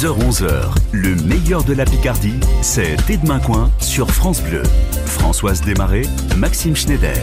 10h-11h, le meilleur de la Picardie, c'est T'es demain coin sur France Bleu. Françoise Desmarais, Maxime Schneider.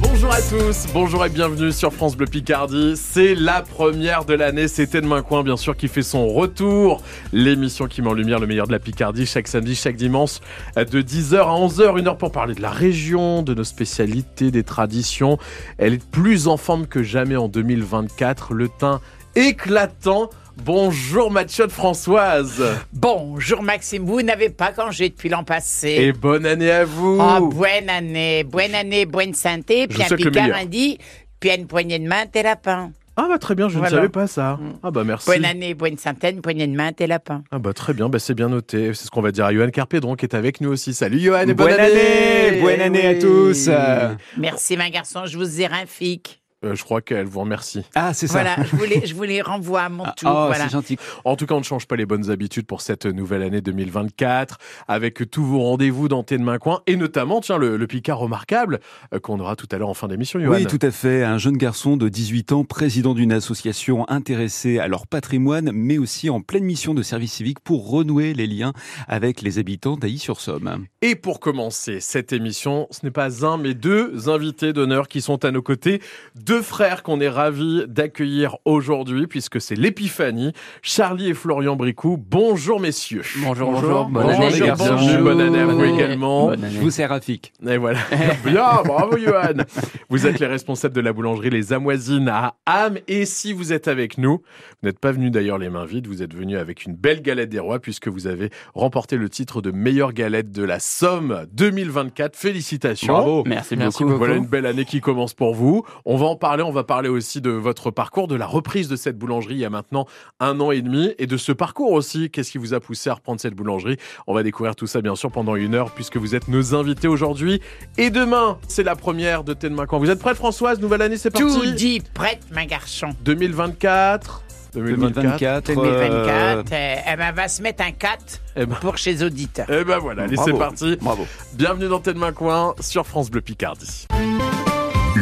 Bonjour à tous, bonjour et bienvenue sur France Bleu Picardie. C'est la première de l'année, c'était Demain Coin bien sûr qui fait son retour. L'émission qui met en lumière le meilleur de la Picardie chaque samedi, chaque dimanche de 10h à 11h, une heure pour parler de la région, de nos spécialités, des traditions. Elle est plus en forme que jamais en 2024, le teint éclatant. Bonjour Mathieu de Françoise. Bonjour Maxime, vous n'avez pas congé depuis l'an passé. Et bonne année à vous. Oh, bonne année, bonne année, bonne santé, puis un Picard dit, puis une poignée de main, t'es lapin. Ah bah très bien, je ne savais pas ça. Mm. Ah bah merci. Bonne année, bonne centaine, poignée de main, t'es lapin. Ah bah très bien, bah c'est bien noté. C'est ce qu'on va dire à Johan Carpédron qui est avec nous aussi. Salut Johan et bonne, Bonne année, bonne année à tous. Euh, Merci ma garçon, je vous ai un fic. Euh, je crois qu'elle vous remercie. Ah, c'est ça. Voilà, je vous les, je vous les renvoie à mon Ah, tour. oh, voilà. c'est gentil. En tout cas, on ne change pas les bonnes habitudes pour cette nouvelle année 2024, avec tous vos rendez-vous dans Tes de Main Coin, et notamment, tiens, le, le Picard remarquable euh, qu'on aura tout à l'heure en fin d'émission, Johan. Oui, tout à fait. Un jeune garçon de 18 ans, président d'une association intéressée à leur patrimoine, mais aussi en pleine mission de service civique pour renouer les liens avec les habitants d'Ailly-sur-Somme. Et pour commencer cette émission, ce n'est pas un, mais deux invités d'honneur qui sont à nos côtés. Deux frères qu'on est ravis d'accueillir aujourd'hui, puisque c'est l'épiphanie. Charlie et Florian Bricou. Bonjour, messieurs. Bonjour, bonjour. bonjour. Bonne année, les Bonjour, garçons. bonjour. Bonne année à vous Bonne année. également. Bonne Je année. vous sers Rafik. Et voilà. Bien, bravo Johan. Vous êtes les responsables de la boulangerie Les Amoisines à Ham. Et si vous êtes avec nous, vous n'êtes pas venus d'ailleurs les mains vides, vous êtes venus avec une belle galette des rois puisque vous avez remporté le titre de meilleure galette de la Somme 2024. Félicitations. Merci, Merci beaucoup. Voilà une belle année qui commence pour vous. On va en parler, on va parler aussi de votre parcours, de la reprise de cette boulangerie il y a maintenant un an et demi et de ce parcours aussi. Qu'est-ce qui vous a poussé à reprendre cette boulangerie? On va découvrir tout ça bien sûr pendant une heure puisque vous êtes nos invités aujourd'hui. Et demain, c'est la première de Thé de Main Quand Vous êtes prête Françoise? Nouvelle année, c'est parti? Tout dit prête, ma garçon. 2024 2024. 2024. 2024, euh, eh ben, va se mettre un 4 Eh ben, pour chez auditeurs. eh ben voilà, allez c'est parti. Bravo. Bienvenue dans Main Coin sur France Bleu Picardie.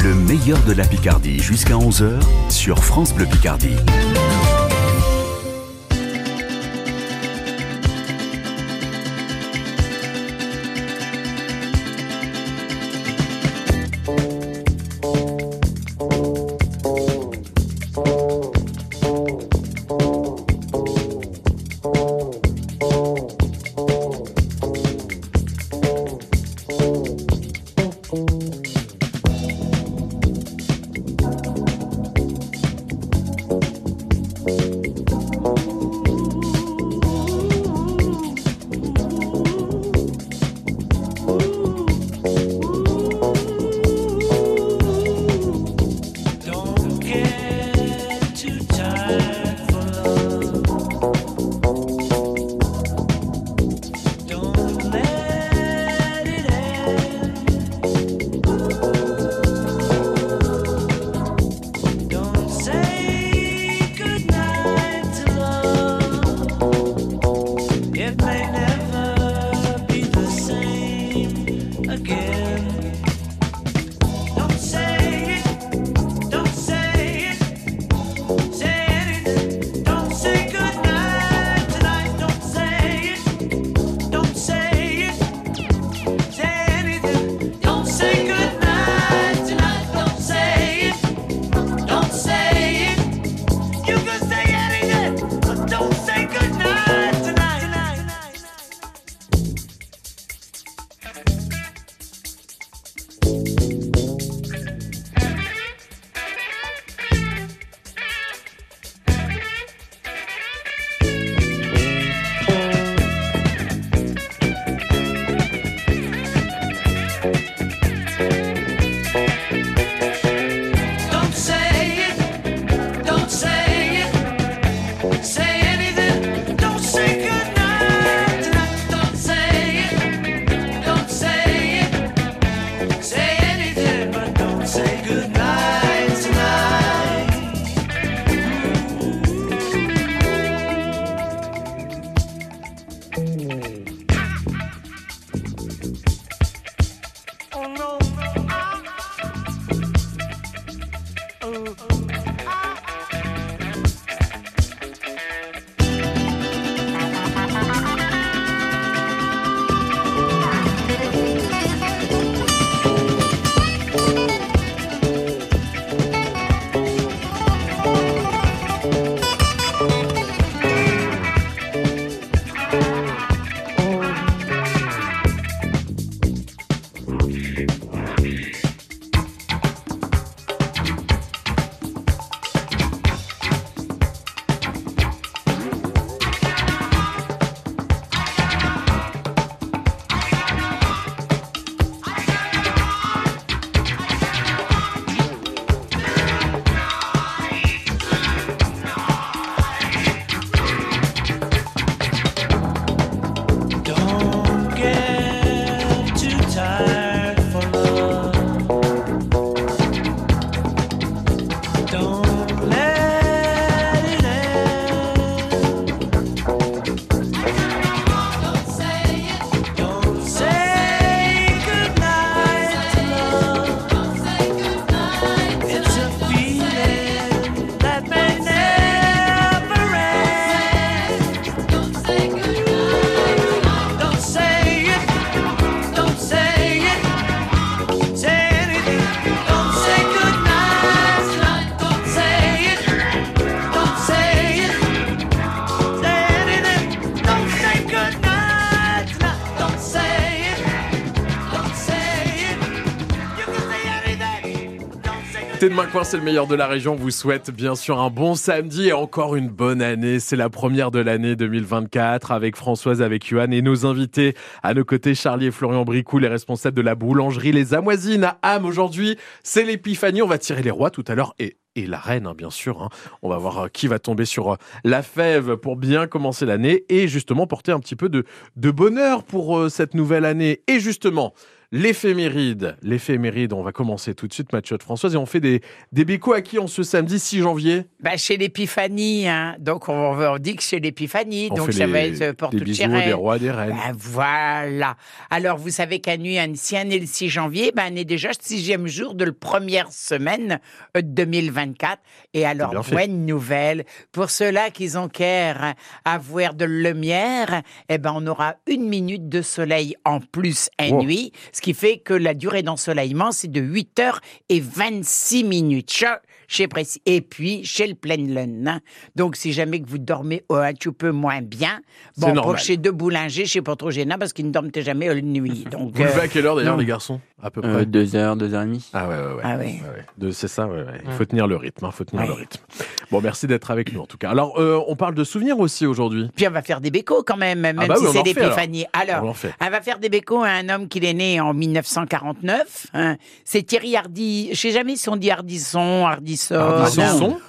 Le meilleur de la Picardie jusqu'à 11h sur France Bleu Picardie. T'es de c'est le meilleur de la région. Vous souhaite bien sûr un bon samedi et encore une bonne année. C'est la première de l'année 2024 avec Françoise, avec Yohan et nos invités à nos côtés, Charlie et Florian Bricou, les responsables de la boulangerie Les Amoisines à Ham. Aujourd'hui, c'est l'épiphanie. On va tirer les rois tout à l'heure et et la reine, hein, bien sûr. Hein. On va voir euh, qui va tomber sur euh, la fève pour bien commencer l'année et justement porter un petit peu de, de bonheur pour euh, cette nouvelle année. Et justement, L'éphéméride, l'éphéméride, on va commencer tout de suite, Mathieu de Françoise, et on fait des, des bécos à qui en ce samedi 6 janvier bah, Chez l'Épiphanie, hein. donc on, on dit que chez l'Épiphanie, donc ça va être pour des bisous, des rois, des reines. Bah, voilà. Alors vous savez qu'à nuit, si on est le 6 janvier, ben, on est déjà le sixième jour de la première semaine de 2024. Et alors, bonne nouvelle, pour ceux-là qui ont qu'à avoir de lumière, eh ben, on aura une minute de soleil en plus à nuit, ce qui fait que la durée d'ensoleillement, c'est de 8 heures et 26 minutes chez Précis. Et puis, chez le plein lune. Donc, si jamais que vous dormez un petit peu moins bien, bon, pour chez deux boulangers, c'est pas trop gênant parce qu'ils ne dorment jamais la nuit. Donc, vous levez à quelle heure d'ailleurs, les garçons À peu près? 2 euh, heures, 2 heures et demie. Ah ouais, ouais, ouais. Ah ouais. C'est ça, ouais, Il faut tenir le rythme. Hein, faut tenir le rythme. Bon, merci d'être avec nous en tout cas. Alors, euh, on parle de souvenirs aussi aujourd'hui. Puis on va faire des bécos quand même, même ah bah si c'est l'épiphanie. Alors, alors on, va faire des bécos à un homme qui est né en 1949. Hein. C'est Thierry Hardy. Je sais jamais si on dit Hardisson, Hardisson. Hardisson. Ardisson,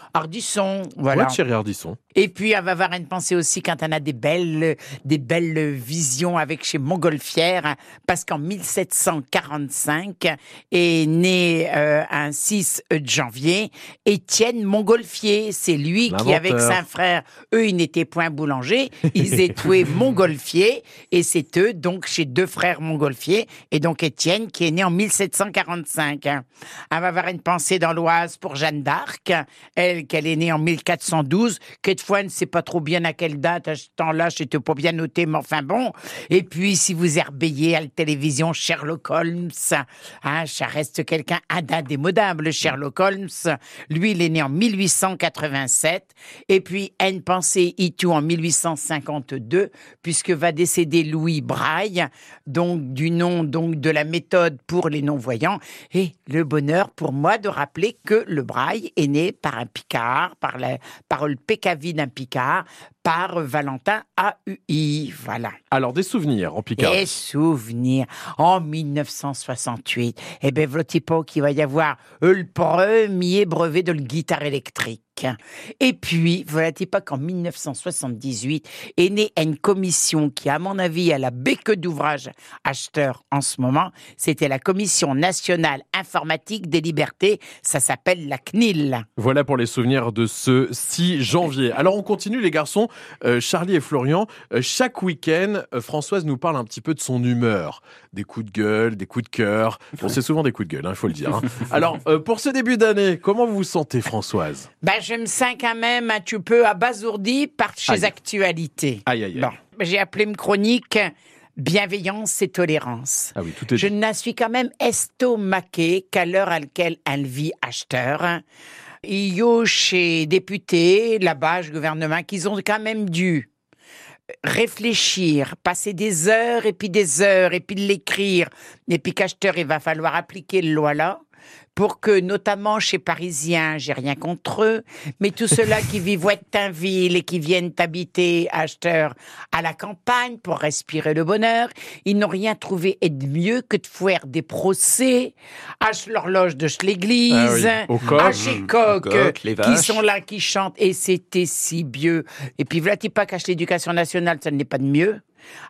voilà. Thierry Ardisson. Et puis, on va avoir une pensée aussi quand on a des belles, des belles visions avec chez Montgolfière, parce qu'en 1745 est né euh, un 6 janvier Étienne Montgolfier. C'est lui qui, avec son frère, eux, ils n'étaient point boulangers, ils étaient Montgolfier, et c'est eux, donc, chez deux frères Montgolfier, et donc Étienne qui est né en 1745. On va avoir une pensée dans l'Oise pour Jeanne d'Arc, elle qu'elle est née en 1412. Quelquefois, ne sait pas trop bien à quelle date, à ce temps-là, c'était pas bien noté, mais enfin bon. Et puis, si vous herbeyez à la télévision Sherlock Holmes, hein, ça reste quelqu'un d'indémodable, Sherlock Holmes. Lui, il est né en 1887. Et puis, N. Pensée tout en 1852, puisque va décéder Louis Braille, donc du nom donc de la méthode pour les non-voyants. Et le bonheur pour moi de rappeler que le Braille est né par un Picard par la parole PKV d'un Picard, par Valentin AUI. Voilà. Alors, des souvenirs en Picard. Des souvenirs. En 1968, eh bien, votre époque, il va y avoir le premier brevet de la guitare électrique. Et puis, voilà pas qu'en 1978 est née une commission qui, à mon avis, a la béque d'ouvrage acheteur en ce moment. C'était la Commission nationale informatique des libertés. Ça s'appelle la CNIL. Voilà pour les souvenirs de ce 6 janvier. Alors, on continue, les garçons. Euh, Charlie et Florian, euh, chaque week-end, euh, Françoise nous parle un petit peu de son humeur. Des coups de gueule, des coups de cœur. Bon, c'est souvent des coups de gueule, il hein, faut le dire. Hein. Alors, pour ce début d'année, comment vous vous sentez, Françoise? Ben, je me sens quand même un petit peu abasourdi par ces actualités. Aïe, aïe, aïe. j'ai appelé une chronique bienveillance et tolérance. Ah oui, tout est je ne suis quand même estomaqué qu'à l'heure à laquelle elle vit acheteur. Il y a chez députés, là-bas, le gouvernement, qu'ils ont quand même dû réfléchir, passer des heures et puis des heures et puis l'écrire, et puis qu'acheteur, il va falloir appliquer le loi là pour que, notamment chez Parisiens, j'ai rien contre eux, mais tous ceux-là qui vivent en ville et qui viennent habiter acheteurs à la campagne pour respirer le bonheur, ils n'ont rien trouvé de mieux que de faire des procès à l'horloge de l'église, ah à chez Coq, qui sont là, qui chantent, et c'était si vieux. Et puis, voilà, pas qu'à l'éducation nationale, ça n'est pas de mieux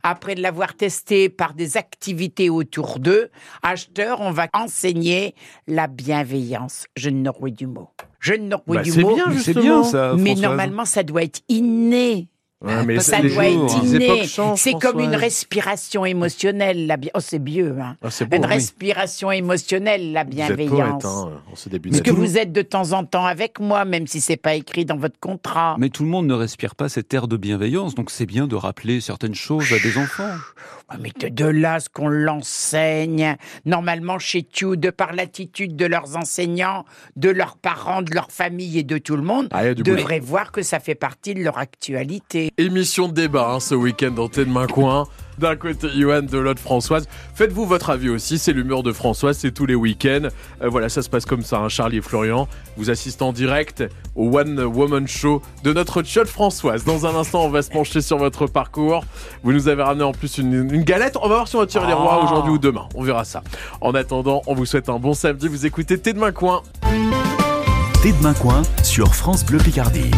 après de l'avoir testé par des activités autour d'eux, acheteurs, on va enseigner la bienveillance. Je n'aurai du mot. Je n'aurai bah, du mot. C'est bien, ça. Mais normalement, ça doit être inné. Mais ça doit être inné. C'est comme une respiration émotionnelle. La Oh, c'est vieux. Hein. Ah, une respiration émotionnelle, la bienveillance. Vous êtes hein, que vous êtes de temps en temps avec moi, même si c'est pas écrit dans votre contrat. Mais tout le monde ne respire pas cet air de bienveillance, donc c'est bien de rappeler certaines choses à des enfants. Mais de, là, ce qu'on l'enseigne, normalement chez Tu, de par l'attitude de leurs enseignants, de leurs parents, de leur famille et de tout le monde, ah, devraient voir que ça fait partie de leur actualité. Émission de débat hein, ce week-end dans T'es de main coin. D'un côté Johan, de l'autre Françoise. Faites-vous votre avis aussi, c'est l'humeur de Françoise, c'est tous les week-ends. Euh, voilà, ça se passe comme ça, hein, Charlie et Florian. Vous assistez en direct au One Woman Show de notre chat Françoise. Dans un instant, on va se pencher sur votre parcours. Vous nous avez ramené en plus une, galette. On va voir si on va tirer les rois ah. aujourd'hui ou demain. On verra ça. En attendant, on vous souhaite un bon samedi. Vous écoutez T'es de main coin. Thé de main coin sur France Bleu Picardie.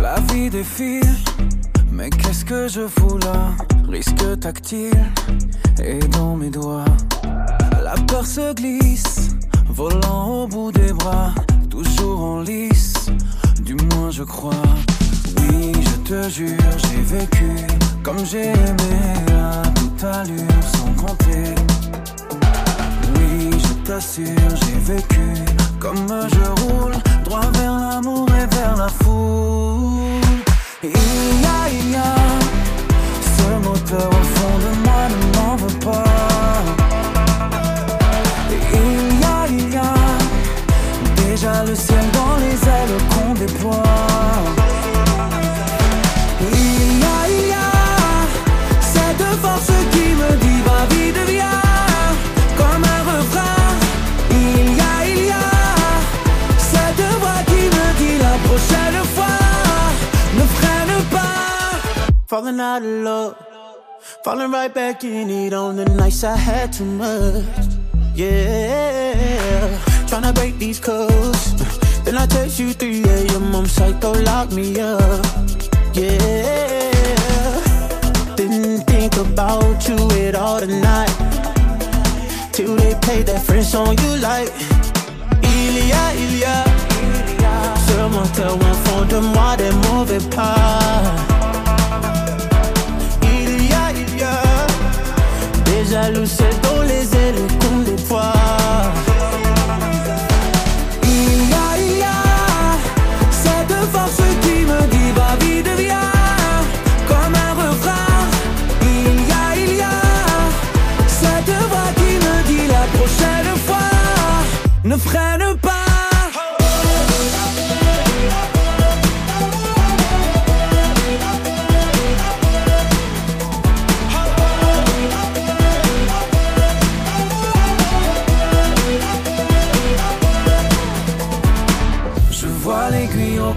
La vie défile, mais qu'est-ce que je fous là? Risque tactile et dans mes doigts. La peur se glisse, volant au bout des bras, toujours en lice, du moins je crois. Oui, je te jure, j'ai vécu comme j'ai aimé à toute allure sans compter. Oui, je t'assure, j'ai vécu comme je roule droit vers l'amour et vers la foule. Il y a, il y a ce moteur Falling out of love, falling right back in it on the nights I had too much. Yeah, trying to break these codes. Then I text you 3 a.m. I'm psycho, lock me up. Yeah, didn't think about you at all tonight. Till they played that French song you like. Ilia, Ilia. Sur mon un fond de moi des mauvais pas. Jaloux, c'est dans les ailes qu'on déploie. Il y a, il y a cette force qui me dit va vite viens un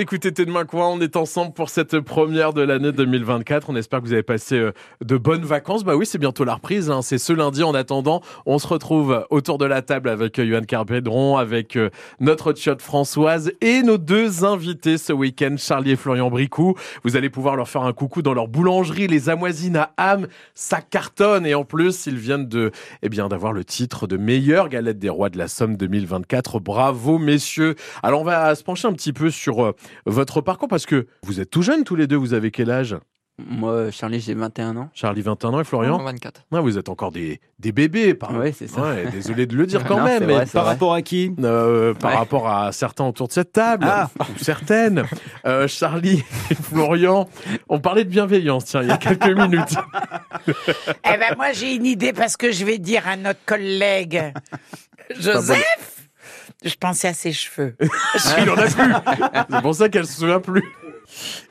Écoutez T'es de main quoi On est ensemble pour cette première de l'année 2024. On espère que vous avez passé euh, de bonnes vacances. Bah oui, c'est bientôt la reprise. Hein. C'est ce lundi. En attendant, on se retrouve autour de la table avec euh, Yohan Carpédron, avec euh, notre chat Françoise et nos deux invités ce week-end, Charlie et Florian Bricou. Vous allez pouvoir leur faire un coucou dans leur boulangerie, les Amoisines à Ham. Ça cartonne et en plus, ils viennent de, eh bien, d'avoir le titre de meilleure galette des rois de la Somme 2024. Bravo, messieurs. Alors, on va se pencher un petit peu sur votre parcours Parce que vous êtes tout jeunes tous les deux, vous avez quel âge? Moi, Charlie, j'ai 21 ans. Charlie, 21 ans et Florian? 24. vous êtes encore des, des bébés. Par... Oui, c'est ça. désolé de le dire quand même. mais par rapport à qui? Euh, Par rapport à certains autour de cette table. Ah. Ou certaines. Euh, Charlie et Florian, on parlait de bienveillance, tiens, il y a quelques minutes. eh ben, moi, j'ai une idée parce que je vais dire à notre collègue Joseph je pensais à ses cheveux. Il en a plus. C'est pour ça qu'elle se souvient plus.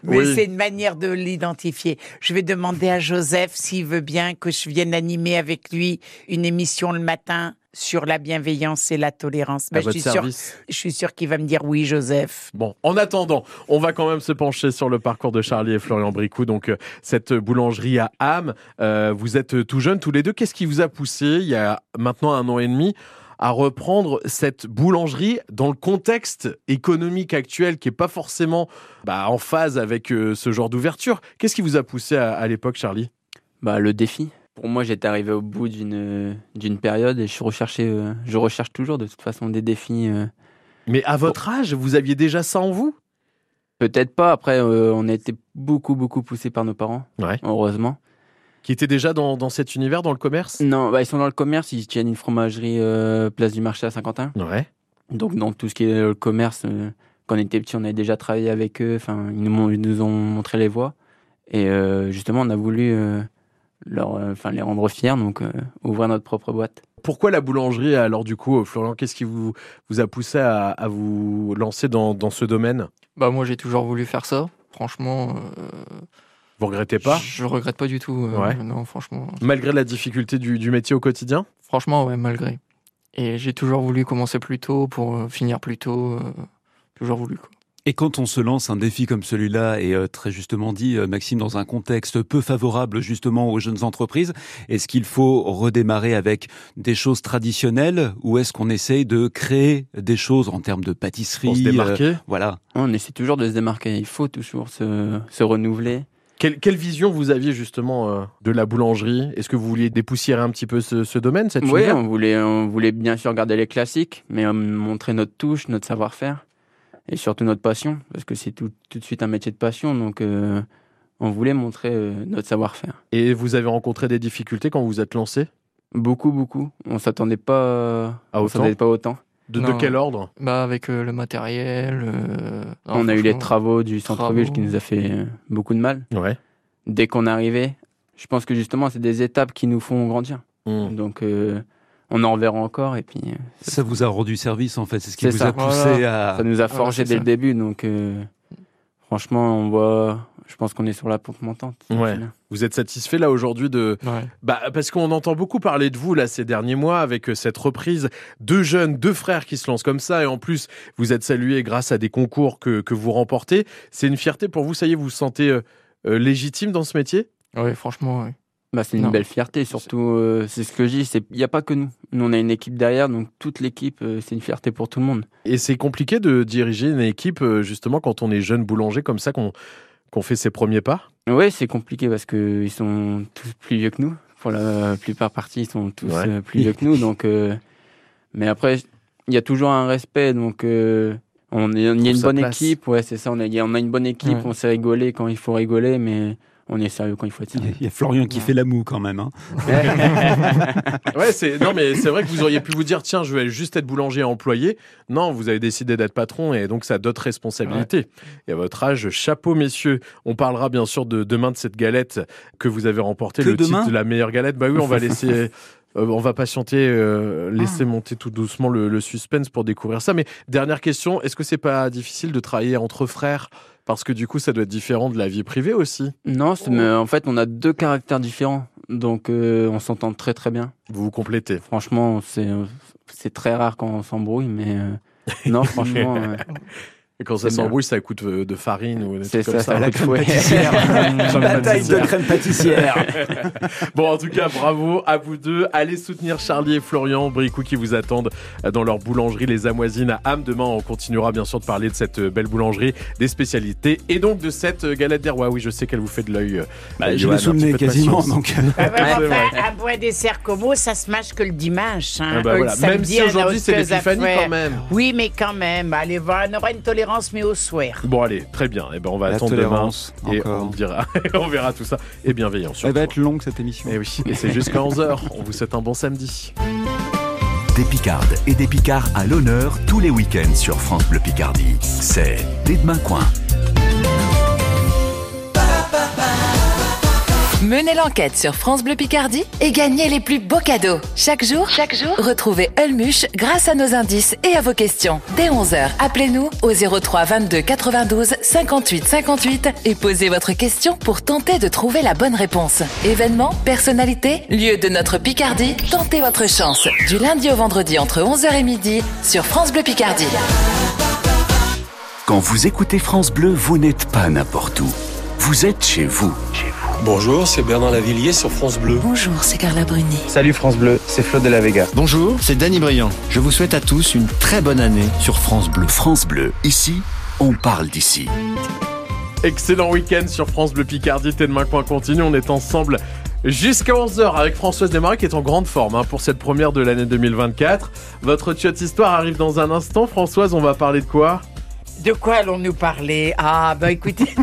Mais Oui. c'est une manière de l'identifier. Je vais demander à Joseph s'il veut bien que je vienne animer avec lui une émission le matin sur la bienveillance et la tolérance. Ben, je, suis sûr, je suis sûr qu'il va me dire oui, Joseph. Bon, en attendant, on va quand même se pencher sur le parcours de Charlie et Florian Bricou. Donc, euh, cette boulangerie à Ham, euh, vous êtes tout jeunes tous les deux. Qu'est-ce qui vous a poussé, il y a maintenant un an et demi, à reprendre cette boulangerie dans le contexte économique actuel qui est pas forcément bah, en phase avec euh, ce genre d'ouverture Qu'est-ce qui vous a poussé à, à l'époque, Charlie? Bah, le défi. Pour moi, j'étais arrivé au bout d'une d'une période et je recherchais, euh, je recherche toujours de toute façon des défis. euh. Mais à votre âge, vous aviez déjà ça en vous? Peut-être pas. Après, on a été beaucoup, beaucoup poussés par nos parents. Ouais. Heureusement. Qui était déjà dans, dans cet univers, dans le commerce? Non, bah, ils sont dans le commerce. Ils tiennent une fromagerie euh, place du marché à Saint-Quentin. Ouais. Donc, dans tout ce qui est le commerce, euh, quand on était petit, on avait déjà travaillé avec eux. Enfin, ils nous, m'ont- ils nous ont montré les voies. Et euh, justement, on a voulu euh, leur, euh, enfin, les rendre fiers, donc euh, ouvrir notre propre boîte. Pourquoi la boulangerie alors du coup, euh, Florian Qu'est-ce qui vous, vous a poussé à, à vous lancer dans, dans ce domaine? Bah moi j'ai toujours voulu faire ça. Franchement, euh, Vous regrettez pas? Je regrette pas du tout. euh, Ouais. Non, franchement, Malgré la difficulté du, du métier au quotidien? Franchement ouais, malgré. Et j'ai toujours voulu commencer plus tôt pour euh, finir plus tôt. euh, toujours voulu. Quoi. Et quand on se lance un défi comme celui-là, et euh, très justement dit, euh, Maxime, dans un contexte peu favorable justement aux jeunes entreprises, est-ce qu'il faut redémarrer avec des choses traditionnelles ou est-ce qu'on essaye de créer des choses en termes de pâtisserie Pour se euh, démarquer? Voilà. On essaie toujours de se démarquer. Il faut toujours se, se renouveler. Quelle, quelle vision vous aviez justement euh, de la boulangerie? Est-ce que vous vouliez dépoussiérer un petit peu ce, ce domaine, cette Oui, on voulait, on voulait bien sûr garder les classiques, mais euh, montrer notre touche, notre savoir-faire et surtout notre passion, parce que c'est tout, tout de suite un métier de passion, donc euh, on voulait montrer notre savoir-faire. Et vous avez rencontré des difficultés quand vous vous êtes lancé? Beaucoup, beaucoup. On s'attendait pas, À on autant? s'attendait pas autant. De, quel ordre? Bah avec euh, le matériel. euh, non, on a eu les travaux du centre-ville qui nous a fait euh, beaucoup de mal. Ouais. Dès qu'on est arrivé, je pense que justement, c'est des étapes qui nous font grandir. Hmm. Donc, euh, on en reverra encore et puis euh, Ça vous a rendu service en fait, c'est ce qui vous ça. a poussé ça à... nous a forgé dès ça. le début. Donc, euh, franchement, on voit. Je pense qu'on est sur la pente montante. Ouais. Vous êtes satisfait là aujourd'hui de, Ouais. Bah, parce qu'on entend beaucoup parler de vous là ces derniers mois avec euh, cette reprise. Deux jeunes, deux frères qui se lancent comme ça et en plus vous êtes salués grâce à des concours que, que vous remportez. C'est une fierté pour vous, ça y est, vous vous sentez euh, euh, légitime dans ce métier? Ouais, franchement, ouais. Bah, c'est une Non. belle fierté. Surtout, euh, c'est ce que je dis. Il n'y a pas que nous. Nous, on a une équipe derrière. Donc, toute l'équipe, euh, c'est une fierté pour tout le monde. Et c'est compliqué de diriger une équipe euh, justement quand on est jeune boulanger comme ça, qu'on qu'on fait ses premiers pas Oui, c'est compliqué parce qu'ils sont tous plus vieux que nous. Pour la plupart partie, ils sont tous Ouais. euh, plus vieux que nous. Donc, euh, mais après, il y a toujours un respect. Donc, euh, on est, il y a une bonne place. équipe. Ouais, c'est ça. On a, on a une bonne équipe. Ouais. On sait rigoler quand il faut rigoler, mais on est sérieux quand il faut être sérieux. Il y a Florian qui fait la moue quand même. Hein. Ouais, c'est non mais c'est vrai que vous auriez pu vous dire tiens, je vais juste être boulanger et employé. Non, vous avez décidé d'être patron et donc ça a d'autres responsabilités. Et à votre âge, chapeau messieurs. On parlera bien sûr de demain de cette galette que vous avez remportée, le demain titre de la meilleure galette. Bah oui, on va laisser euh, on va patienter, euh, laisser monter tout doucement le, le suspense pour découvrir ça. Mais dernière question, est-ce que c'est pas difficile de travailler entre frères parce que du coup, ça doit être différent de la vie privée aussi. Non, mais en fait, on a deux caractères différents. Donc, euh, on s'entend très très bien. Vous vous complétez. Franchement, c'est c'est très rare quand on s'embrouille, mais euh, non, franchement, euh, Et quand ça s'embrouille, ça coûte de, de farine ou des c'est trucs comme ça, ça. ça la crème pâtissière. Bataille de crème pâtissière. Bon, en tout cas, bravo à vous deux. Allez soutenir Charlie et Florian Bricou qui vous attendent dans leur boulangerie Les Amoisines à Ham. Demain, on continuera bien sûr de parler de cette euh, belle boulangerie, des spécialités et donc de cette euh, galette des rois. Oui, je sais qu'elle vous fait de l'œil. euh, Bah, euh, je Johan, me souvenais quasiment. Donc, euh, Ah c'est enfin, un bon dessert como, ça se mâche que le dimanche. Hein. Ah bah Euh, le voilà. Même si aujourd'hui c'est à l'épiphanie quand même. Oui, mais quand même. Allez, voir, on aura une tolérance, mais au soir. Bon, allez, très bien. Et ben, on va la attendre demain et encore. on dira, on verra tout ça. Et bienveillance. Elle va être longue cette émission. Et oui, et c'est jusqu'à 11h. On vous souhaite un bon samedi. Des Picardes et des Picards à l'honneur tous les week-ends sur France Bleu Picardie. C'est Les Demain Coin. Menez l'enquête sur France Bleu Picardie et gagnez les plus beaux cadeaux. Chaque jour, chaque jour, retrouvez Ulmuche grâce à nos indices et à vos questions. Dès 11h, appelez-nous au 03 22 92 58 58 et posez votre question pour tenter de trouver la bonne réponse. Événements, personnalités, lieu de notre Picardie, tentez votre chance. Du lundi au vendredi entre 11h et midi sur France Bleu Picardie. Quand vous écoutez France Bleu, vous n'êtes pas n'importe où. Vous êtes chez vous. Bonjour, c'est Bernard Lavillier sur France Bleu. Bonjour, c'est Carla Bruni. Salut France Bleu, c'est Flo de la Vega. Bonjour, c'est Danny Briand. Je vous souhaite à tous une très bonne année sur France Bleu. France Bleu, ici, on parle d'ici. Excellent week-end sur France Bleu Picardie, T'es demain coin continue. On est ensemble jusqu'à 11h avec Françoise Desmarais qui est en grande forme hein, pour cette première de l'année 2024. Votre chiotte histoire arrive dans un instant. Françoise, on va parler de quoi? De quoi allons-nous parler? Ah, bah écoutez.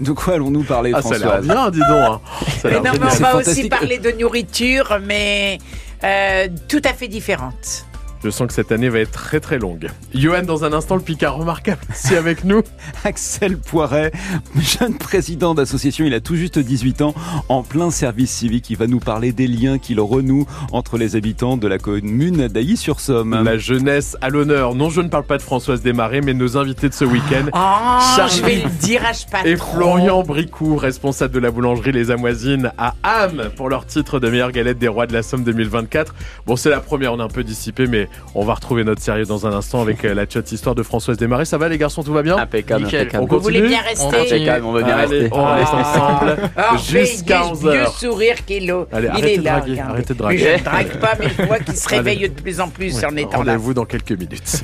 De quoi allons-nous parler, Ah, ça a bien, dis donc. hein. Ça a Mais non, mais on va aussi parler de nourriture, mais euh, tout à fait différente. Je sens que cette année va être très très longue. Johan, dans un instant, le Picard remarquable, c'est avec nous. Axel Poiret, jeune président d'association, il a tout juste 18 ans, en plein service civique. Il va nous parler des liens qu'il renoue entre les habitants de la commune d'Ailly-sur-Somme. La jeunesse à l'honneur. Non, je ne parle pas de Françoise Desmarais, mais de nos invités de ce week-end. Ah, Charlie je vais le dire, je pas Et trop. Florian Bricou, responsable de la boulangerie Les Amoisines à Ham pour leur titre de meilleure galette des rois de la Somme 2024. Bon, c'est la première, on est un peu dissipé, mais on va retrouver notre sérieux dans un instant avec euh, la chat histoire de Françoise Desmarais. Ça va les garçons, tout va bien Impeccable, Nickel. impeccable. On Vous voulez continue bien rester on veut bien Allez, rester. on reste ensemble Ah, jusqu'à fais vieux 11h. sourire qu'il a. Allez, Il arrêtez est de là. draguer, arrêtez de Mais draguer. je ne drague pas, mais je vois qu'il se Allez. réveille de plus en plus en étant là. Rendez-vous dans quelques minutes.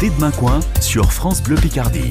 T'es demain coin sur France Bleu Picardie.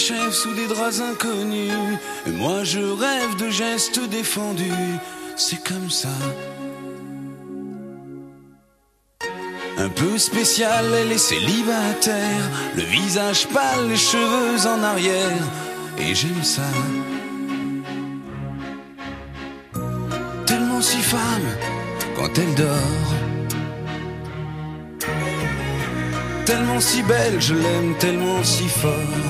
S'achève sous des draps inconnus. Et moi je rêve de gestes défendus. C'est comme ça. Un peu spécial, elle est célibataire. Le visage pâle, les cheveux en arrière. Et j'aime ça. Tellement si femme quand elle dort. Tellement si belle, je l'aime tellement si fort.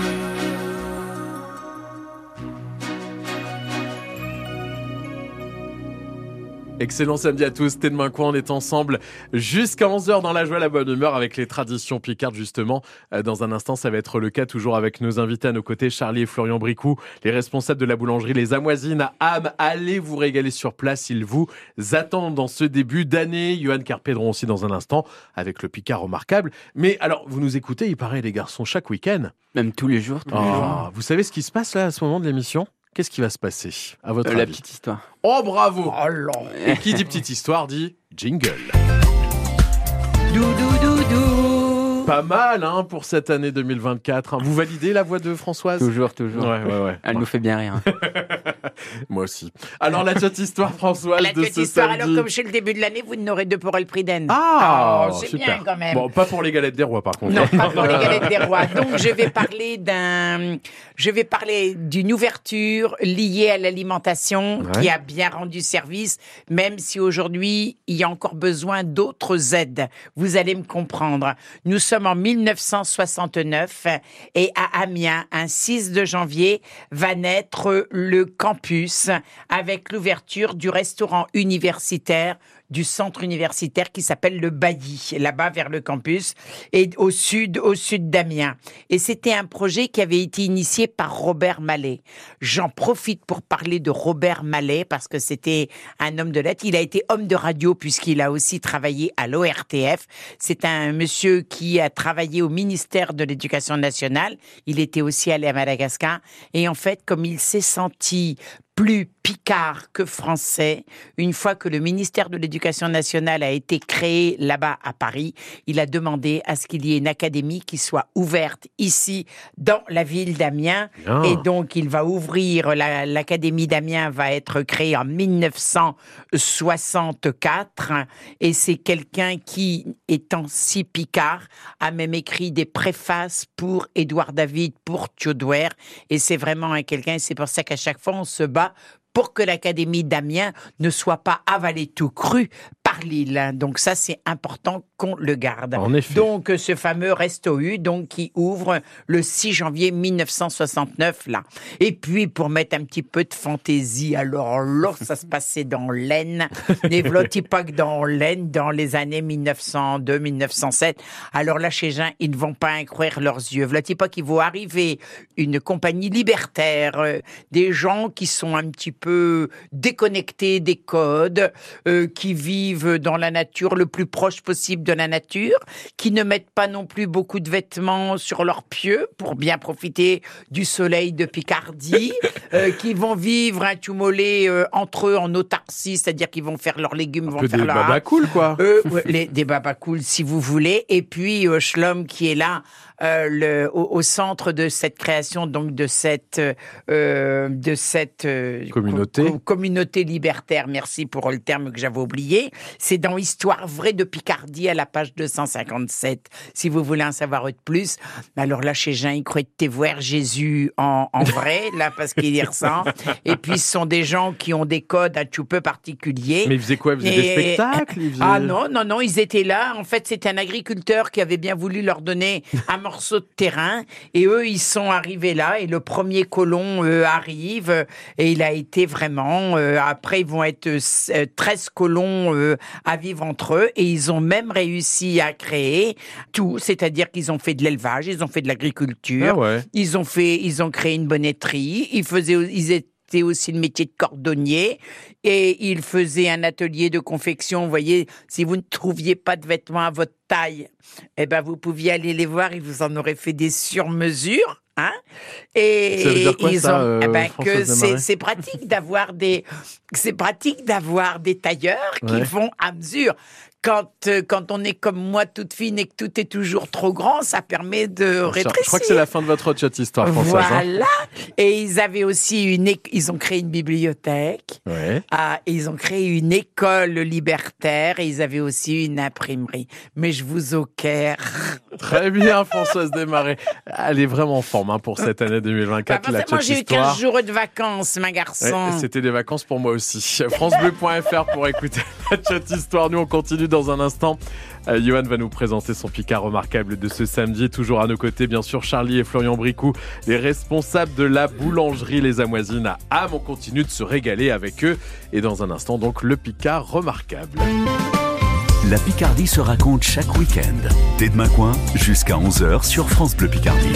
Excellent samedi à tous, t'es de main coin, on est ensemble jusqu'à 11h dans la joie, la bonne humeur avec les traditions picardes justement. Euh, Dans un instant, ça va être le cas toujours avec nos invités à nos côtés, Charlie et Florian Bricou, les responsables de la boulangerie Les Amoisines à Ham. Allez vous régaler sur place, ils vous attendent dans ce début d'année. Johan Carpédron aussi dans un instant avec le Picard remarquable. Mais alors, vous nous écoutez, il paraît les garçons, chaque week-end. Même tous les jours, tous les jours. Ah, vous savez ce qui se passe là à ce moment de l'émission? Qu'est-ce qui va se passer à votre Euh, la avis petite histoire. Oh bravo Et qui dit petite histoire dit jingle. Pas mal hein, pour cette année 2024. hein. Vous validez la voix de Françoise? Toujours, toujours. Ouais, ouais, ouais. Elle nous fait bien rire. Moi aussi. Alors la petite histoire Françoise La de petite ce histoire, samedi. alors comme chez le début de l'année, vous n'aurez deux pour le prix d'Aisne. Ah, Oh, c'est super. bien quand même. Bon, pas pour les galettes des rois par contre. Non, pas pour les galettes des rois. Donc, je vais parler d'un, je vais parler d'une ouverture liée à l'alimentation Ouais. qui a bien rendu service, même si aujourd'hui, il y a encore besoin d'autres aides. Vous allez me comprendre. Nous sommes en 1969 et à Amiens, un 6 de janvier, va naître le campus avec l'ouverture du restaurant universitaire du centre universitaire qui s'appelle le Bailly, là-bas vers le campus, et au sud, au sud d'Amiens. Et c'était un projet qui avait été initié par Robert Mallet. J'en profite pour parler de Robert Mallet parce que c'était un homme de lettres. Il a été homme de radio puisqu'il a aussi travaillé à l'ORTF. C'est un monsieur qui a travaillé au ministère de l'Éducation nationale. Il était aussi allé à Madagascar. Et en fait, comme il s'est senti plus picard que français. Une fois que le ministère de l'Éducation nationale a été créé là-bas à Paris, il a demandé à ce qu'il y ait une académie qui soit ouverte ici dans la ville d'Amiens. Bien. Et donc, il va ouvrir, la- l'académie d'Amiens va être créée en 1964. Et c'est quelqu'un qui, étant si picard, a même écrit des préfaces pour Édouard David, pour Thiodouer. Et c'est vraiment un quelqu'un, et c'est pour ça qu'à chaque fois, on se bat pour que l'Académie d'Amiens ne soit pas avalée tout cru par l'île. Donc ça, c'est important qu'on le garde. En effet. Donc euh, ce fameux Resto U, donc qui ouvre le 6 janvier 1969 là. Et puis pour mettre un petit peu de fantaisie, alors là, ça se passait dans l'Aisne, les Vlotipak dans l'Aisne dans les années 1902-1907. Alors là, chez Jean, ils ne vont pas en croire leurs yeux. Vlotipak, il va arriver une compagnie libertaire, euh, des gens qui sont un petit peu déconnectés des codes, euh, qui vivent dans la nature le plus proche possible de la nature, qui ne mettent pas non plus beaucoup de vêtements sur leurs pieux pour bien profiter du soleil de Picardie, euh, qui vont vivre un tumolé euh, entre eux en autarcie, c'est-à-dire qu'ils vont faire leurs légumes, vont peu faire des leur babas cool, quoi. Euh, ouais, les, des babas cool si vous voulez. Et puis euh, Schlom qui est là euh, le, au, au centre de cette création, donc de cette euh, de cette euh, Communauté. co- communauté libertaire. Merci pour le terme que j'avais oublié. C'est dans Histoire vraie de Picardie à la page 257. Si vous voulez en savoir de plus, alors là chez Jean, il croit te voir Jésus en, en vrai là parce qu'il y ressent. Et puis ce sont des gens qui ont des codes un tout peu particuliers. Mais ils faisaient quoi? Ils faisaient des spectacles? Faisaient- Ah non, non, non, ils étaient là. En fait, c'était un agriculteur qui avait bien voulu leur donner un morceau de terrain. Et eux, ils sont arrivés là. Et le premier colon euh, arrive. Et il a été vraiment... euh, après, ils vont être euh, s- euh, 13 colons euh, à vivre entre eux. Et ils ont même réussi à créer tout. C'est-à-dire qu'ils ont fait de l'élevage, ils ont fait de l'agriculture. Ah ouais. Ils ont fait, ils ont créé une bonnetterie. Ils faisaient, ils étaient aussi le métier de cordonnier et ils faisaient un atelier de confection. Vous voyez, si vous ne trouviez pas de vêtements à votre taille, eh ben vous pouviez aller les voir. Ils vous en auraient fait des sur-mesures. Hein et Ça veut dire quoi, ils ça, ont, euh, eh ben, Françoise que c'est pratique d'avoir des c'est pratique d'avoir des tailleurs qui Ouais. font à mesure. Quand, euh, quand on est comme moi, toute fine et que tout est toujours trop grand, ça permet de rétrécir. Je crois que c'est la fin de votre chat histoire française. hein. Voilà. Et ils avaient aussi une, éc- ils ont créé une bibliothèque. Ouais. Ah, et ils ont créé une école libertaire et ils avaient aussi une imprimerie. Mais je vous au Caire. Très bien, Françoise Desmarais. Elle est vraiment en forme hein, pour cette année 2024. Bah, la forcément, chat j'ai eu histoire. 15 jours de vacances, ma garçon. Ouais, C'était des vacances pour moi aussi. FranceBleu.fr pour écouter la chat histoire. Nous, on continue dans un instant. Euh, Johan va nous présenter son Picard remarquable de ce samedi. Toujours à nos côtés, bien sûr, Charlie et Florian Bricou, les responsables de la boulangerie Les Amoisines à Ham. On continue de se régaler avec eux. Et dans un instant, donc, le Picard remarquable. La Picardie se raconte chaque week-end. Dès demain coin, jusqu'à 11h sur France Bleu Picardie.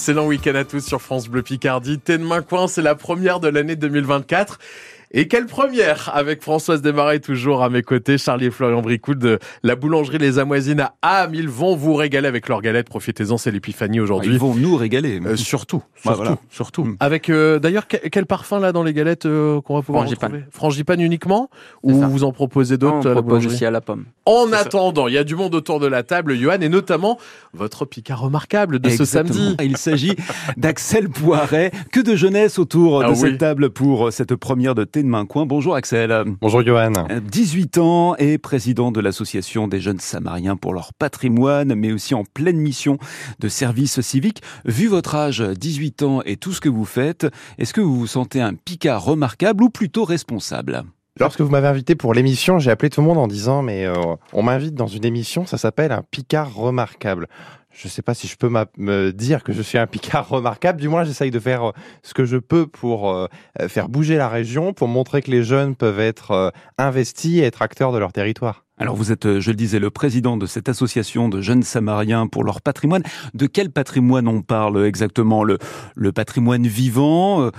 Excellent week-end à tous sur France Bleu Picardie. Thé de main coin, c'est la première de l'année 2024. Et quelle première avec Françoise Desmarais toujours à mes côtés, Charlie et Florian Bricoul de la boulangerie Les Amoisines à Ham. Ils vont vous régaler avec leurs galettes. Profitez-en, c'est l'épiphanie aujourd'hui. Ils vont nous régaler. Euh, surtout, Bah, surtout, voilà. surtout. Mm. Avec euh, d'ailleurs quel, quel parfum là dans les galettes euh, qu'on va pouvoir Frangipane. retrouver? Frangipane uniquement ou ça. vous en proposez On d'autres à la propose aussi à la pomme. En attendant, il y a du monde autour de la table, Johan, et notamment votre Picard remarquable de ce samedi. Il s'agit d'Axel Poiret. Que de jeunesse autour Ah de oui. cette table pour cette première de Thé de Main Coin. Bonjour Axel. Bonjour Johan. Euh, 18 ans et président de l'association des jeunes samariens pour leur patrimoine, mais aussi en pleine mission de service civique. Vu votre âge, 18 ans et tout ce que vous faites, est-ce que vous vous sentez un Picard remarquable ou plutôt responsable? Lorsque vous m'avez invité pour l'émission, j'ai appelé tout le monde en disant mais euh, on m'invite dans une émission, ça s'appelle un Picard remarquable. Je ne sais pas si je peux me dire que je suis un Picard remarquable. Du moins, j'essaye de faire euh, ce que je peux pour euh, euh, faire bouger la région, pour montrer que les jeunes peuvent être investis et être acteurs de leur territoire. Alors vous êtes, je le disais, le président de cette association de jeunes samariens pour leur patrimoine. De quel patrimoine on parle exactement? Le, patrimoine vivant,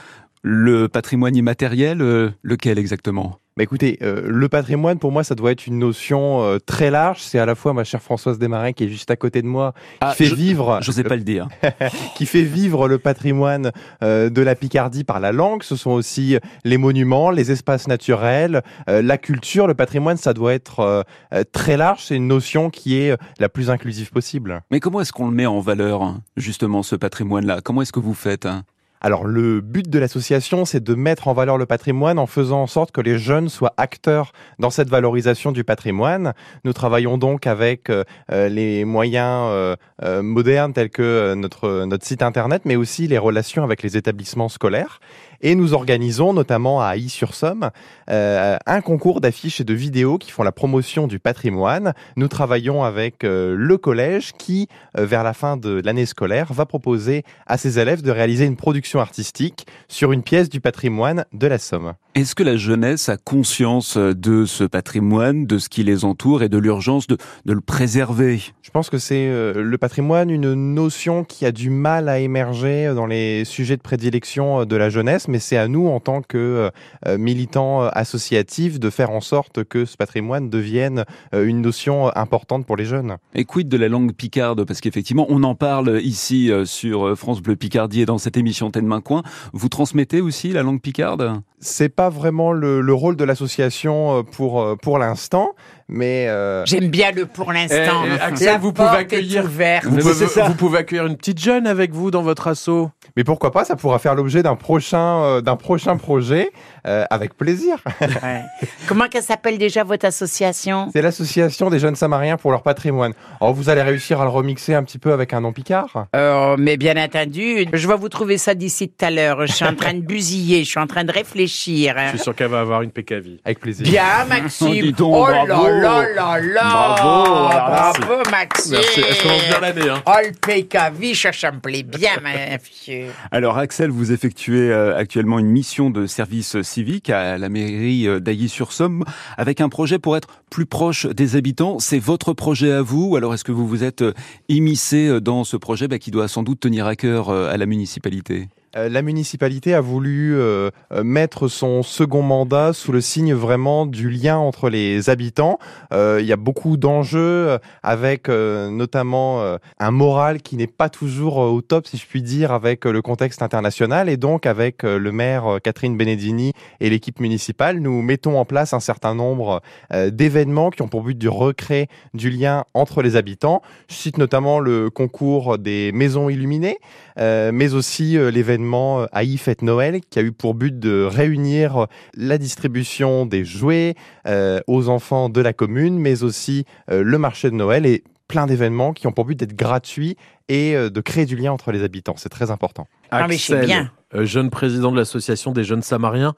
le patrimoine immatériel, lequel exactement? Mais écoutez, euh, le patrimoine, pour moi, ça doit être une notion euh, très large. C'est à la fois ma chère Françoise Desmarins, qui est juste à côté de moi, qui Ah, fait je- vivre... Je sais pas le dire. qui fait vivre le patrimoine euh, de la Picardie par la langue. Ce sont aussi les monuments, les espaces naturels, la culture. Le patrimoine, ça doit être très large. C'est une notion qui est la plus inclusive possible. Mais comment est-ce qu'on le met en valeur, hein, justement, ce patrimoine-là? Comment est-ce que vous faites hein? Alors le but de l'association, c'est de mettre en valeur le patrimoine en faisant en sorte que les jeunes soient acteurs dans cette valorisation du patrimoine. Nous travaillons donc avec euh, euh, les moyens euh, modernes tels que notre, notre site internet, mais aussi les relations avec les établissements scolaires. Et nous organisons, notamment à Ailly-sur-Somme, euh, un concours d'affiches et de vidéos qui font la promotion du patrimoine. Nous travaillons avec euh, le collège qui, euh, vers la fin de l'année scolaire, va proposer à ses élèves de réaliser une production artistique sur une pièce du patrimoine de la Somme. Est-ce que la jeunesse a conscience de ce patrimoine, de ce qui les entoure et de l'urgence de, de le préserver? Je pense que c'est euh, le patrimoine une notion qui a du mal à émerger dans les sujets de prédilection euh, de la jeunesse, mais c'est à nous, en tant que euh, militants euh, associatifs, de faire en sorte que ce patrimoine devienne euh, une notion euh, importante pour les jeunes. Et quid de la langue picarde? Parce qu'effectivement, on en parle ici euh, sur euh, France Bleu Picardie et dans cette émission Tête Main Coin. Vous transmettez aussi la langue picarde? C'est vraiment le, le rôle de l'association euh, pour, euh, pour l'instant, mais... euh, J'aime bien le pour l'instant. Eh, eh, Axel, vous pouvez accueillir-. Vous Mais pouvez, c'est ça. vous pouvez accueillir une petite jeune avec vous dans votre assaut. Mais pourquoi pas, ça pourra faire l'objet d'un prochain, euh, d'un prochain projet, euh, avec plaisir. Ouais. Comment qu'elle s'appelle déjà votre association? C'est l'association des jeunes samariens pour leur patrimoine. Alors vous allez réussir à le remixer un petit peu avec un nom picard Euh, mais bien entendu, je vais vous trouver ça d'ici tout à l'heure. Je suis en train de busiller, je suis en train de réfléchir. Je suis sûr qu'elle va avoir une PKV. Avec plaisir. Bien, Maxime. Oh bravo. là là là là. Bravo, alors Bravo, Maxime. Merci. Elle commence bien l'année. Hein? Oh, le PKV, ça, ça me plaît bien, ma fille. Alors Axel, vous effectuez euh, actuellement une mission de service civique à la mairie euh, d'Ailly-sur-Somme avec un projet pour être plus proche des habitants. C'est votre projet à vous ou alors est-ce que vous vous êtes euh, immiscé dans ce projet bah, qui doit sans doute tenir à cœur euh, à la municipalité? Euh, la municipalité a voulu euh, euh, mettre son second mandat sous le signe vraiment du lien entre les habitants. Il y a beaucoup d'enjeux avec notamment un moral qui n'est pas toujours au top, si je puis dire, avec le contexte international. Et donc avec le maire Catherine Benedini et l'équipe municipale, nous mettons en place un certain nombre d'événements qui ont pour but de recréer du lien entre les habitants. Je cite notamment le concours des maisons illuminées, mais aussi euh, l'événement euh, AI Fête Noël qui a eu pour but de réunir la distribution des jouets euh, aux enfants de la commune, mais aussi euh, le marché de Noël et plein d'événements qui ont pour but d'être gratuits et euh, de créer du lien entre les habitants. C'est très important. Ah, mais c'est Axel, bien. euh, jeune président de l'association des jeunes Samariens.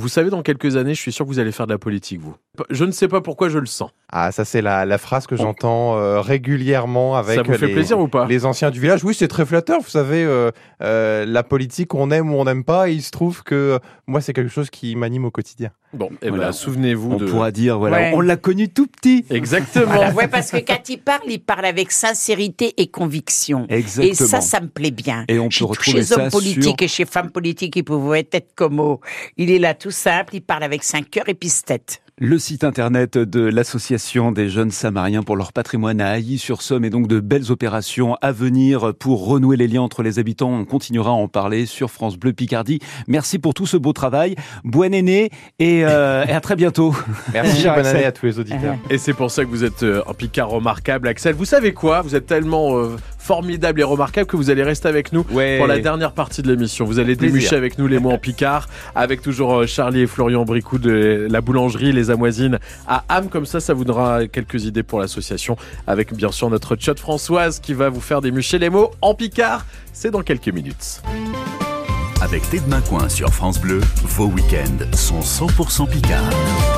Vous savez, dans quelques années, je suis sûr que vous allez faire de la politique, vous. Je ne sais pas pourquoi je le sens. Ah, ça c'est la, la phrase que j'entends euh, régulièrement avec Ça vous fait les, plaisir ou pas les anciens du village. Oui, c'est très flatteur. Vous savez, euh, euh, la politique, on aime ou on n'aime pas. Et il se trouve que moi, c'est quelque chose qui m'anime au quotidien. Bon, eh Voilà. ben, souvenez-vous On de... pourra dire, voilà, Ouais. on l'a connu tout petit. Exactement. Voilà, ouais, parce que quand il parle, il parle avec sincérité et conviction. Exactement. Et ça, ça me plaît bien. Et on peut retrouver chez hommes politiques sur- et chez femmes politiques, il pouvait être comme il est là tout simple, il parle avec cinq cœurs et piste-tête. Le site internet de l'association des jeunes Samariens pour leur patrimoine à Ailly-sur-Somme et donc de belles opérations à venir pour renouer les liens entre les habitants. On continuera à en parler sur France Bleu Picardie. Merci pour tout ce beau travail. Bonne année et, euh, et à très bientôt. Merci, bonne année à tous les auditeurs. Et c'est pour ça que vous êtes euh, un Picard remarquable, Axel. Vous savez quoi? Vous êtes tellement euh, formidable et remarquable que vous allez rester avec nous Ouais. pour la dernière partie de l'émission. Vous allez Plaisir. démucher avec nous les mots en Picard, avec toujours euh, Charlie et Florian Bricou de la boulangerie Les Amoisines à Ham. Comme ça, ça vous donnera quelques idées pour l'association, avec bien sûr notre chat Françoise qui va vous faire démucher les mots en Picard. C'est dans quelques minutes. Avec Ted Coin sur France Bleu, vos week-ends sont 100% Picard.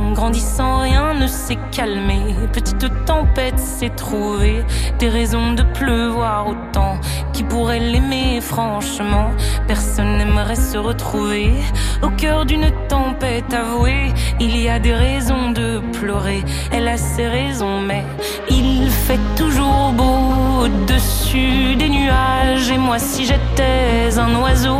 Grandissant, rien ne s'est calmé. Petite tempête s'est trouvée. Des raisons de pleuvoir autant. Qui pourrait l'aimer, franchement Personne n'aimerait se retrouver au cœur d'une tempête avouée. Il y a des raisons de pleurer. Elle a ses raisons, mais il fait toujours beau au-dessus des nuages. Et moi, si j'étais un oiseau,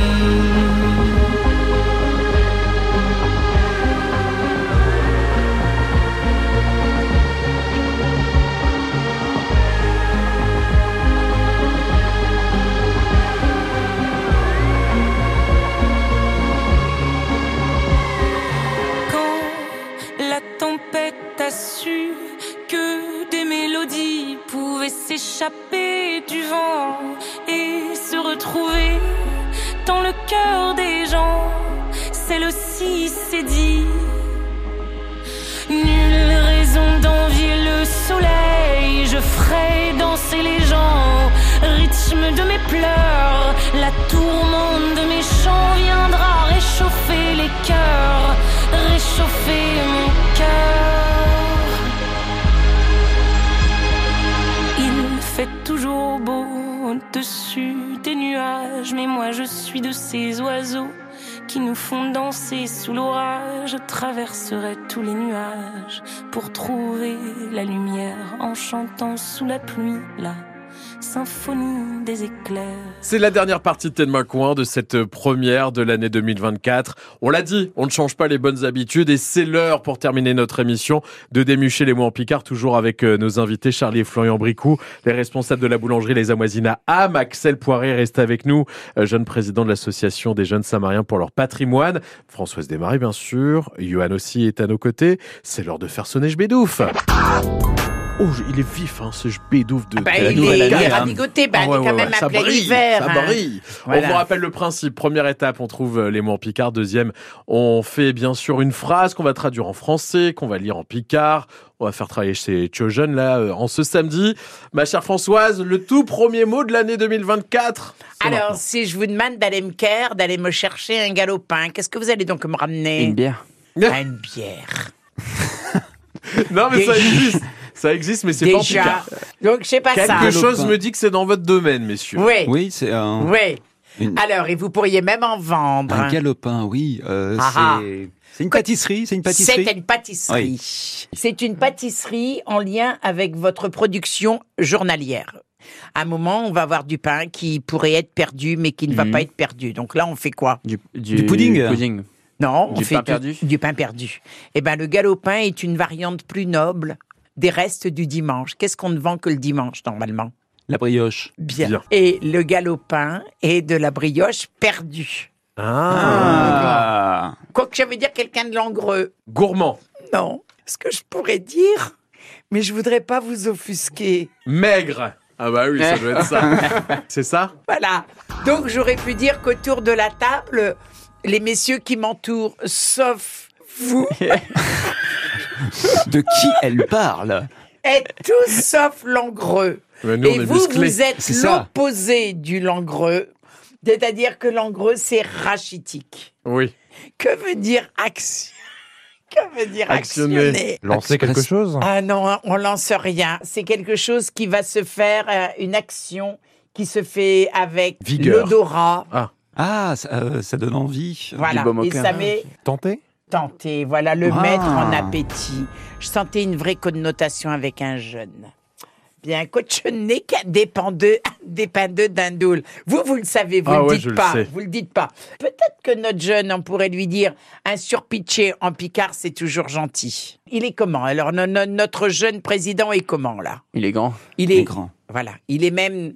S'échapper du vent et se retrouver dans le cœur des gens, celle-ci s'est dit. Nulle raison d'envier le soleil, je ferai danser les gens, rythme de mes pleurs, la tourmente de mes chants viendra réchauffer les cœurs, réchauffer mon cœur. Toujours beau au-dessus des nuages, mais moi je suis de ces oiseaux qui nous font danser sous l'orage. Je traverserai tous les nuages pour trouver la lumière en chantant sous la pluie la symphonie des éclairs. C'est la dernière partie de Tête Coin de cette première de l'année 2024. On l'a dit, on ne change pas les bonnes habitudes et c'est l'heure pour terminer notre émission de démucher les mots en Picard, toujours avec euh, nos invités Charlie et Florian Bricou, les responsables de la boulangerie Les Amoisines à Ham. Axel Poiré reste avec nous, euh, jeune président de l'association des jeunes Samariens pour leur patrimoine. Françoise Desmarais, bien sûr. Johan aussi est à nos côtés. C'est l'heure de faire sonner je bédouffe. Oh, il est vif, hein, ce bédouf de Ah bah, de la il nouvelle est- il est année, hein. bah, Ah est quand même ça en plein brille, hiver, Ça hein. brille. Voilà. On vous rappelle le principe. Première étape, on trouve euh, les mots en picard. Deuxième, on fait bien sûr une phrase qu'on va traduire en français, qu'on va lire en picard. On va faire travailler ces jeunes là euh, en ce samedi. Ma chère Françoise, le tout premier mot de l'année 2024. c'est Alors, maintenant. si je vous demande d'aller me care, d'aller me chercher un galopin, qu'est-ce que vous allez donc me ramener? Une bière. Ah, Une bière. non mais ça existe. Ça existe, mais c'est pas en Déjà. picard. Donc, je sais pas ça. Quelque chose me dit que c'est dans votre domaine, messieurs. Oui. Oui, c'est un. Oui. Une- Alors, et vous pourriez même en vendre. Un galopin, oui. euh, Ah ah. c'est c'est une pâtisserie, c'est une pâtisserie. C'est une pâtisserie. C'est une pâtisserie en lien avec votre production journalière. À un moment, on va avoir du pain qui pourrait être perdu, mais qui ne va Mhm. pas être perdu. Donc là, on fait quoi? Du, Du pudding. pudding. Non, on Du fait pain du, perdu du pain perdu. Eh ben, le galopin est une variante plus noble des restes du dimanche. Qu'est-ce qu'on ne vend que le dimanche normalement? La brioche. Bien. Bien. Et le galopin est de la brioche perdue. Ah. Quoique ça veut dire quelqu'un de langreux. Gourmand. Non. Ce que je pourrais dire, mais je voudrais pas vous offusquer. Maigre. Ah bah oui, ça doit être ça. C'est ça? Voilà. Donc j'aurais pu dire qu'autour de la table, les messieurs qui m'entourent, sauf vous, De qui elle parle êtes tous sauf langreux. Mais nous, on Et est vous, musclés. vous êtes l'opposé du langreux. C'est-à-dire que langreux, c'est rachitique. Oui. Que veut dire action Que veut dire Actionner. actionner Lancer Express. quelque chose? Ah non, on lance rien. C'est quelque chose qui va se faire, euh, une action qui se fait avec Vigueur. l'odorat. Ah, ça, euh, ça donne envie. Voilà. Et ça met Tenter? Tenter, voilà, le Ah. mettre en appétit. Je sentais une vraie connotation avec un jeune. Bien, cochonné qu'un dépendeux, dépendeux d'un doule. Vous, vous le savez, vous Ah le ouais, dites le pas. Vous le dites pas. Peut-être que notre jeune, on pourrait lui dire, un surpitché en picard, c'est toujours gentil. Il est comment? Alors, no- no- notre jeune président est comment, là? Il est grand, Il est grand. Voilà, il est même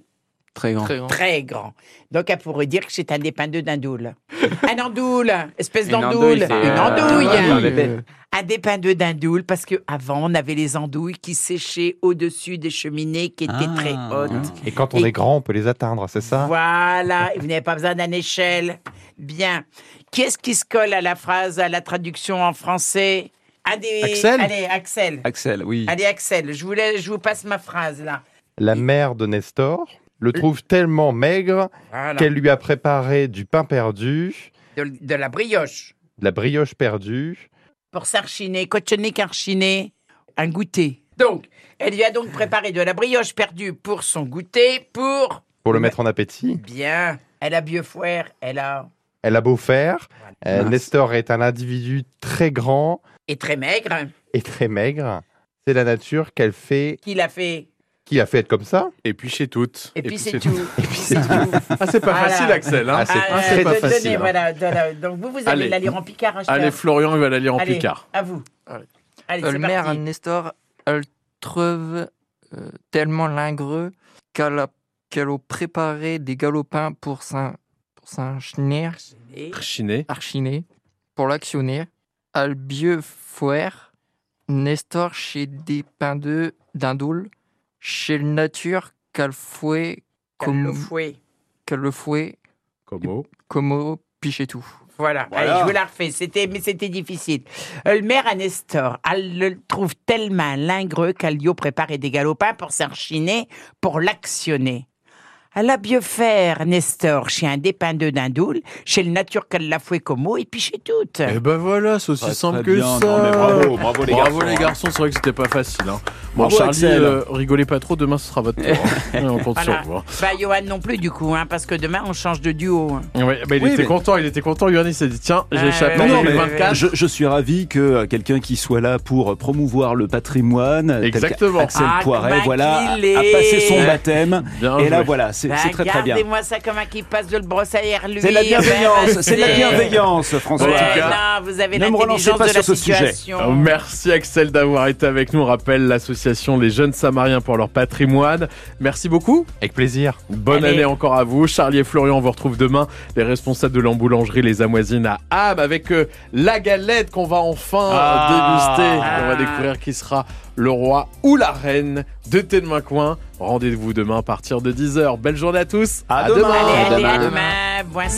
très grand. Très grand. très grand. Donc, elle pourrait dire que c'est un dépendeux d'un doule. un andoule, espèce Une d'andoule. andouille, c'est, Une euh, andouille. un dépendeux d'indouille, parce que avant on avait les andouilles qui séchaient au-dessus des cheminées qui étaient Ah. très hautes. Et quand on Et- est grand, on peut les atteindre, c'est ça? Voilà, et vous n'avez pas besoin d'une échelle. Bien. Qu'est-ce qui se colle à la phrase, à la traduction en français? Axel? Allez, Axel. Axel, oui. Allez, Axel, je vous, laisse- je vous passe ma phrase là. La mère de Nestor? Le trouve tellement maigre Voilà. qu'elle lui a préparé du pain perdu, De, de la brioche. de la brioche perdue. Pour s'archiner, cochonner qu'archiner, un goûter. Donc, elle lui a donc préparé de la brioche perdue pour son goûter, pour... Pour le mettre en appétit. Bien. Elle a Bieufouer, elle a... Elle a beau faire. euh, Mince. Nestor est un individu très grand Et très maigre. et très maigre. C'est la nature qu'elle fait, Qui l'a fait qui a fait être comme ça. Et puis chez toutes. Et, puis c'est tout. Et puis c'est tout. Ah, c'est pas Voilà. facile, Axel. Hein Ah, c'est Ah, pas donnez, facile. hein. voilà, voilà. Donc vous, vous allez Allez. la lire en picard. acheteur. Allez, Florian, il va la lire en Allez, picard. À vous. Allez. Allez, Euh, c'est le maire parti. Nestor, elle trouve euh, tellement lingreux qu'elle a, qu'elle a préparé des galopins pour s'en pour s'en chenir, Et- Chiné. archiner, pour l'actionner. Albieux Fouer, Nestor chez des pains d'œufs d'indoule, chez le nature qu'elle fouet Comme le comme, fouet. qu'elle le fouet Como comme au pichet tout. Voilà. Voilà. Allez, je vous la refais. C'était, mais c'était difficile. Euh, Le maire à Nestor, elle le trouve tellement lingreux a préparé des galopins pour s'archiner, pour l'actionner. Elle a bien faire, Nestor, chez un dépendeux d'indoule, chez le nature l'a comme eau, et puis chez toutes. Eh ben voilà, c'est aussi simple que bien. ça. Non, mais bravo, bravo les Bravo garçons, les hein. garçons, c'est vrai que c'était pas facile. Hein. Bon, Bravo, Charlie, Axel. euh, rigolez pas trop, demain ce sera votre tour. hein. On compte Voilà. sur vous. Bah, Johan non plus, du coup, hein, parce que demain, on change de duo. hein. Ouais, bah, il Oui, était mais- content, il était content. Johan, il s'est dit tiens, j'ai Euh, échappé Non, en non, mais 2024. Je, je suis ravi que euh, quelqu'un qui soit là pour promouvoir le patrimoine, tel Exactement. qu'Axel Ah, Poiret, voilà, a passé son baptême. Bien Et là, voilà, c'est c'est très très bien. Regardez-moi ça comme un qui passe de le brosse à air, lui. C'est la Ben, bienveillance, c'est la c'est- bienveillance, François. En Ouais, tout cas, non, vous avez ne me relancez pas de sur ce sujet. situation. Euh, Merci Axel d'avoir été avec nous. On rappelle l'association Les Jeunes Samariens pour leur patrimoine. Merci beaucoup. Avec plaisir. Bonne Allez. année encore à vous. Charlie et Florian, on vous retrouve demain. Les responsables de l'emboulangerie Les Amoisines à Ham avec euh, la galette qu'on va enfin Ah. déguster. On va découvrir qui sera le roi ou la reine de Thé de Coin. Rendez-vous demain à partir de 10h. Belle journée à tous. À À demain. Allez, allez, demain. à demain. Bon